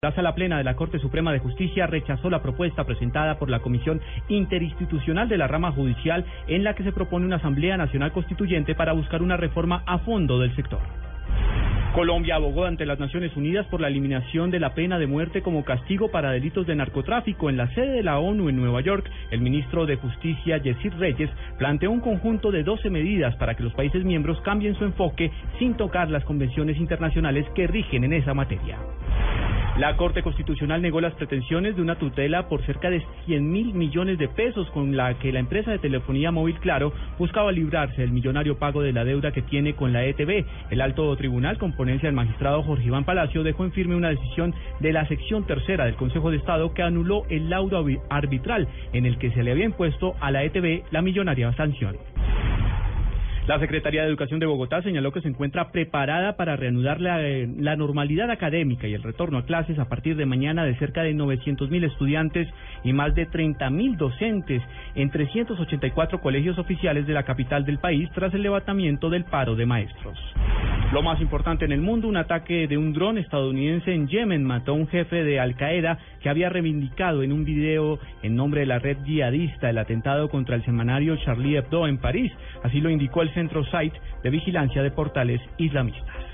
La sala plena de la Corte Suprema de Justicia rechazó la propuesta presentada por la Comisión Interinstitucional de la Rama Judicial en la que se propone una Asamblea Nacional Constituyente para buscar una reforma a fondo del sector. Colombia abogó ante las Naciones Unidas por la eliminación de la pena de muerte como castigo para delitos de narcotráfico. En la sede de la ONU en Nueva York, el ministro de Justicia, Yesid Reyes, planteó un conjunto de 12 medidas para que los países miembros cambien su enfoque sin tocar las convenciones internacionales que rigen en esa materia. La Corte Constitucional negó las pretensiones de una tutela por cerca de 100 mil millones de pesos con la que la empresa de telefonía móvil Claro buscaba librarse del millonario pago de la deuda que tiene con la ETB. El alto tribunal, con ponencia del magistrado Jorge Iván Palacio, dejó en firme una decisión de la sección tercera del Consejo de Estado que anuló el laudo arbitral en el que se le había impuesto a la ETB la millonaria sanción. La Secretaría de Educación de Bogotá señaló que se encuentra preparada para reanudar la, eh, la normalidad académica y el retorno a clases a partir de mañana de cerca de 900 mil estudiantes y más de 30 mil docentes en 384 colegios oficiales de la capital del país tras el levantamiento del paro de maestros. Lo más importante en el mundo, un ataque de un dron estadounidense en Yemen mató a un jefe de Al Qaeda que había reivindicado en un video en nombre de la red yihadista el atentado contra el semanario Charlie Hebdo en París. Así lo indicó el Centro Site de Vigilancia de Portales Islamistas.